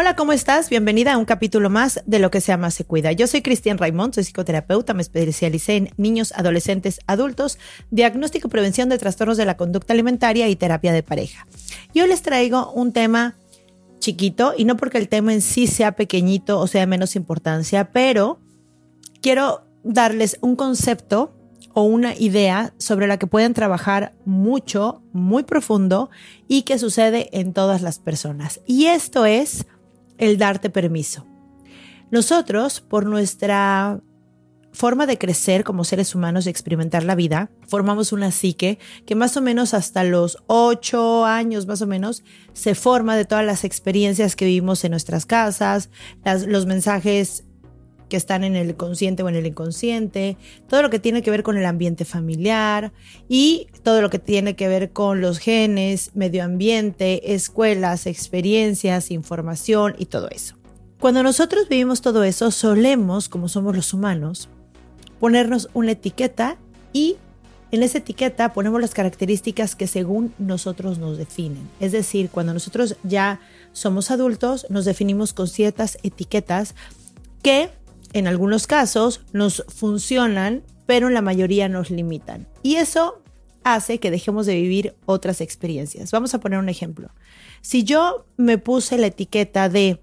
Hola, ¿cómo estás? Bienvenida a un capítulo más de Lo que se llama se cuida. Yo soy Cristian Raimond, soy psicoterapeuta, me especialicé en niños, adolescentes, adultos, diagnóstico y prevención de trastornos de la conducta alimentaria y terapia de pareja. Y hoy les traigo un tema chiquito y no porque el tema en sí sea pequeñito o sea de menos importancia, pero quiero darles un concepto o una idea sobre la que pueden trabajar mucho, muy profundo y que sucede en todas las personas. Y esto es el darte permiso. Nosotros, por nuestra forma de crecer como seres humanos y experimentar la vida, formamos una psique que más o menos hasta los ocho años más o menos se forma de todas las experiencias que vivimos en nuestras casas, los mensajes que están en el consciente o en el inconsciente, todo lo que tiene que ver con el ambiente familiar y todo lo que tiene que ver con los genes, medio ambiente, escuelas, experiencias, información y todo eso. Cuando nosotros vivimos todo eso, solemos, como somos los humanos, ponernos una etiqueta y en esa etiqueta ponemos las características que según nosotros nos definen. Es decir, cuando nosotros ya somos adultos, nos definimos con ciertas etiquetas que en algunos casos nos funcionan, pero en la mayoría nos limitan. Y eso hace que dejemos de vivir otras experiencias. Vamos a poner un ejemplo. Si yo me puse la etiqueta de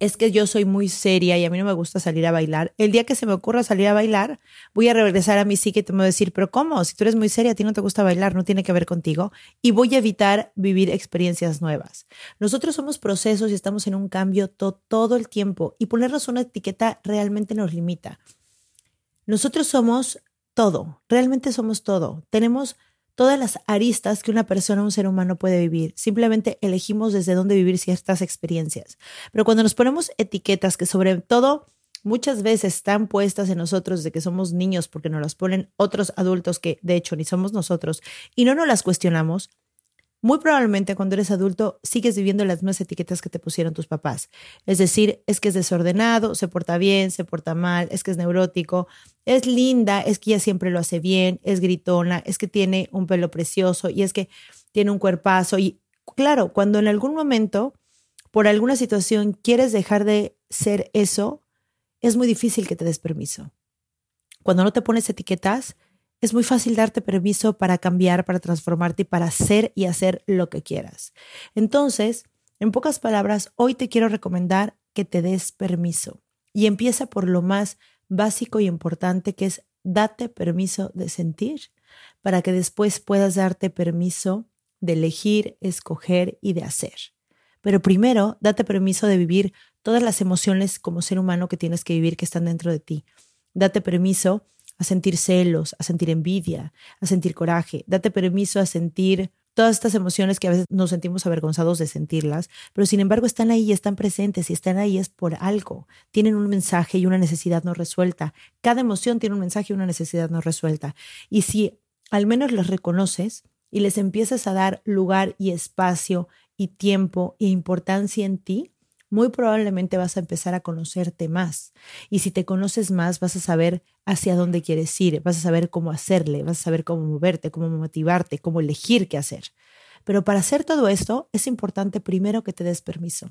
es que yo soy muy seria y a mí no me gusta salir a bailar. El día que se me ocurra salir a bailar, voy a regresar a mi psique y te voy a decir, pero ¿cómo? Si tú eres muy seria, a ti no te gusta bailar, no tiene que ver contigo. Y voy a evitar vivir experiencias nuevas. Nosotros somos procesos y estamos en un cambio todo el tiempo y ponernos una etiqueta realmente nos limita. Nosotros somos todo, realmente somos todo. Tenemos todas las aristas que una persona, un ser humano puede vivir. Simplemente elegimos desde dónde vivir ciertas experiencias. Pero cuando nos ponemos etiquetas que sobre todo muchas veces están puestas en nosotros de que somos niños porque nos las ponen otros adultos que de hecho ni somos nosotros y no nos las cuestionamos, muy probablemente cuando eres adulto sigues viviendo las mismas etiquetas que te pusieron tus papás. Es decir, es que es desordenado, se porta bien, se porta mal, es que es neurótico, es linda, es que ella siempre lo hace bien, es gritona, es que tiene un pelo precioso y es que tiene un cuerpazo. Y claro, cuando en algún momento, por alguna situación, quieres dejar de ser eso, es muy difícil que te des permiso. Cuando no te pones etiquetas, es muy fácil darte permiso para cambiar, para transformarte y para ser y hacer lo que quieras. Entonces, en pocas palabras, hoy te quiero recomendar que te des permiso. Y empieza por lo más básico y importante que es date permiso de sentir para que después puedas darte permiso de elegir, escoger y de hacer. Pero primero, date permiso de vivir todas las emociones como ser humano que tienes que vivir que están dentro de ti. Date permiso a sentir celos, a sentir envidia, a sentir coraje. Date permiso a sentir todas estas emociones que a veces nos sentimos avergonzados de sentirlas, pero sin embargo están ahí, están presentes y están ahí es por algo. Tienen un mensaje y una necesidad no resuelta. Cada emoción tiene un mensaje y una necesidad no resuelta. Y si al menos los reconoces y les empiezas a dar lugar y espacio y tiempo e importancia en ti, muy probablemente vas a empezar a conocerte más. Y si te conoces más, vas a saber hacia dónde quieres ir, vas a saber cómo hacerle, vas a saber cómo moverte, cómo motivarte, cómo elegir qué hacer. Pero para hacer todo esto, es importante primero que te des permiso.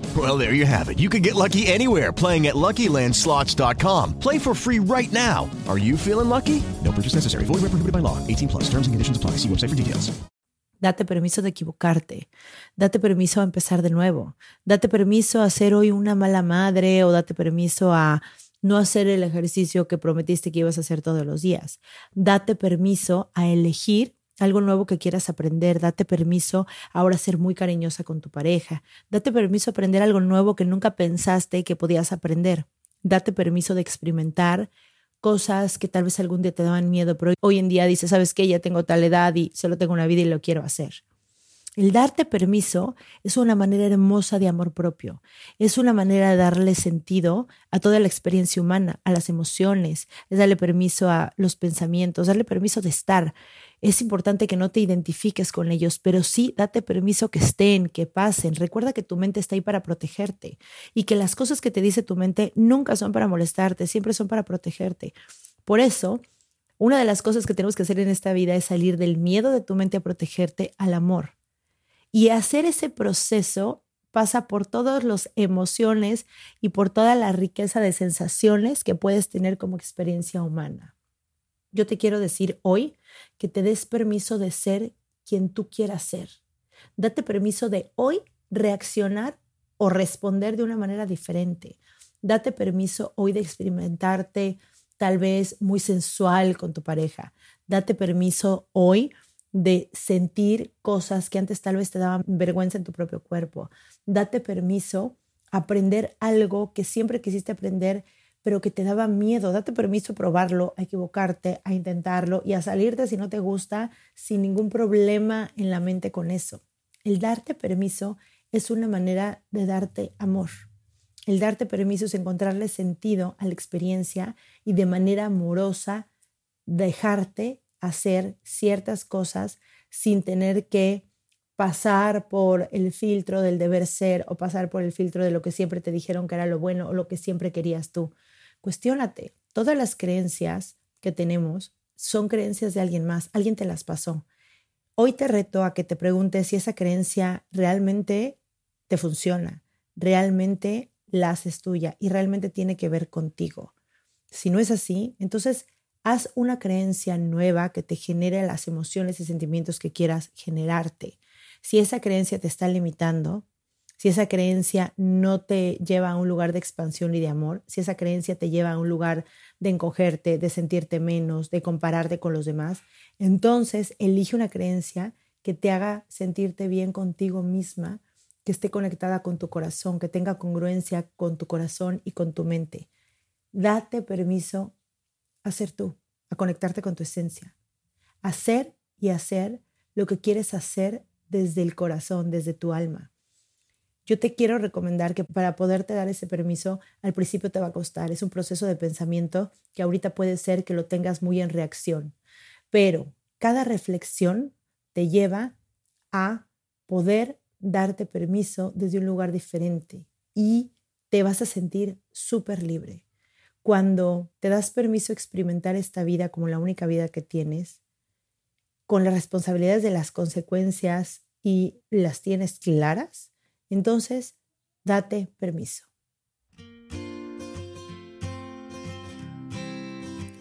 Well, there you have it. You can get lucky anywhere playing at LuckyLandSlots.com. Play for free right now. Are you feeling lucky? No purchase necessary. Void where prohibited by law. 18 plus. Terms and conditions apply. See website for details. Date permiso de equivocarte. Date permiso a empezar de nuevo. Date permiso a ser hoy una mala madre o date permiso a no hacer el ejercicio que prometiste que ibas a hacer todos los días. Date permiso a elegir algo nuevo que quieras aprender, date permiso ahora ser muy cariñosa con tu pareja, date permiso aprender algo nuevo que nunca pensaste que podías aprender, date permiso de experimentar cosas que tal vez algún día te daban miedo, pero hoy en día dices, sabes que ya tengo tal edad y solo tengo una vida y lo quiero hacer. El darte permiso es una manera hermosa de amor propio, es una manera de darle sentido a toda la experiencia humana, a las emociones, es darle permiso a los pensamientos, darle permiso de estar. Es importante que no te identifiques con ellos, pero sí date permiso que estén, que pasen. Recuerda que tu mente está ahí para protegerte y que las cosas que te dice tu mente nunca son para molestarte, siempre son para protegerte. Por eso, una de las cosas que tenemos que hacer en esta vida es salir del miedo de tu mente a protegerte al amor. Y hacer ese proceso pasa por todas las emociones y por toda la riqueza de sensaciones que puedes tener como experiencia humana. Yo te quiero decir hoy que te des permiso de ser quien tú quieras ser. Date permiso de hoy reaccionar o responder de una manera diferente. Date permiso hoy de experimentarte tal vez muy sensual con tu pareja. Date permiso hoy de sentir cosas que antes tal vez te daban vergüenza en tu propio cuerpo. Date permiso aprender algo que siempre quisiste aprender, pero que te daba miedo. Date permiso a probarlo, a equivocarte, a intentarlo y a salirte si no te gusta sin ningún problema en la mente con eso. El darte permiso es una manera de darte amor. El darte permiso es encontrarle sentido a la experiencia y de manera amorosa dejarte hacer ciertas cosas sin tener que pasar por el filtro del deber ser o pasar por el filtro de lo que siempre te dijeron que era lo bueno o lo que siempre querías tú. Cuestiónate, todas las creencias que tenemos son creencias de alguien más, alguien te las pasó. Hoy te reto a que te preguntes si esa creencia realmente te funciona, realmente la haces tuya y realmente tiene que ver contigo. Si no es así, entonces Haz una creencia nueva que te genere las emociones y sentimientos que quieras generarte. Si esa creencia te está limitando, si esa creencia no te lleva a un lugar de expansión y de amor, si esa creencia te lleva a un lugar de encogerte, de sentirte menos, de compararte con los demás, entonces elige una creencia que te haga sentirte bien contigo misma, que esté conectada con tu corazón, que tenga congruencia con tu corazón y con tu mente. Date permiso a ser tú, a conectarte con tu esencia. Hacer y hacer lo que quieres hacer desde el corazón, desde tu alma. Yo te quiero recomendar que para poderte dar ese permiso, al principio te va a costar. Es un proceso de pensamiento que ahorita puede ser que lo tengas muy en reacción, pero cada reflexión te lleva a poder darte permiso desde un lugar diferente y te vas a sentir súper libre. Cuando te das permiso a experimentar esta vida como la única vida que tienes, con las responsabilidades de las consecuencias y las tienes claras, entonces date permiso.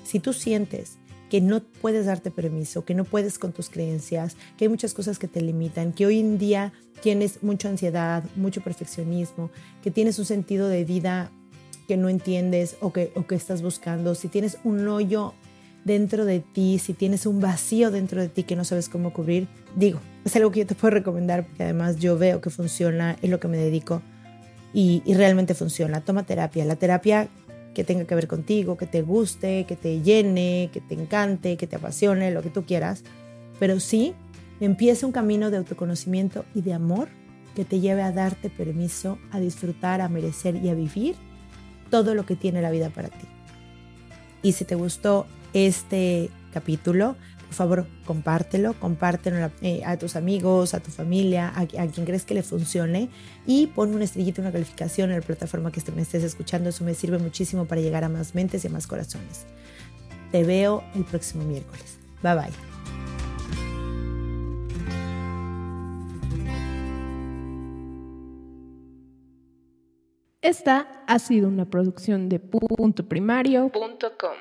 Si tú sientes que no puedes darte permiso, que no puedes con tus creencias, que hay muchas cosas que te limitan, que hoy en día tienes mucha ansiedad, mucho perfeccionismo, que tienes un sentido de vida que no entiendes o que, o que estás buscando, si tienes un hoyo dentro de ti, si tienes un vacío dentro de ti que no sabes cómo cubrir, digo, es algo que yo te puedo recomendar porque además yo veo que funciona, es lo que me dedico y, y realmente funciona. Toma terapia, la terapia que tenga que ver contigo, que te guste, que te llene, que te encante, que te apasione, lo que tú quieras, pero sí empieza un camino de autoconocimiento y de amor que te lleve a darte permiso a disfrutar, a merecer y a vivir todo lo que tiene la vida para ti. Y si te gustó este capítulo, por favor, compártelo, compártelo eh, a tus amigos, a tu familia, a, quien crees que le funcione y pon una estrellita, una calificación en la plataforma que me estés escuchando. Eso me sirve muchísimo para llegar a más mentes y a más corazones. Te veo el próximo miércoles. Bye bye. Esta ha sido una producción de puntoprimario.com.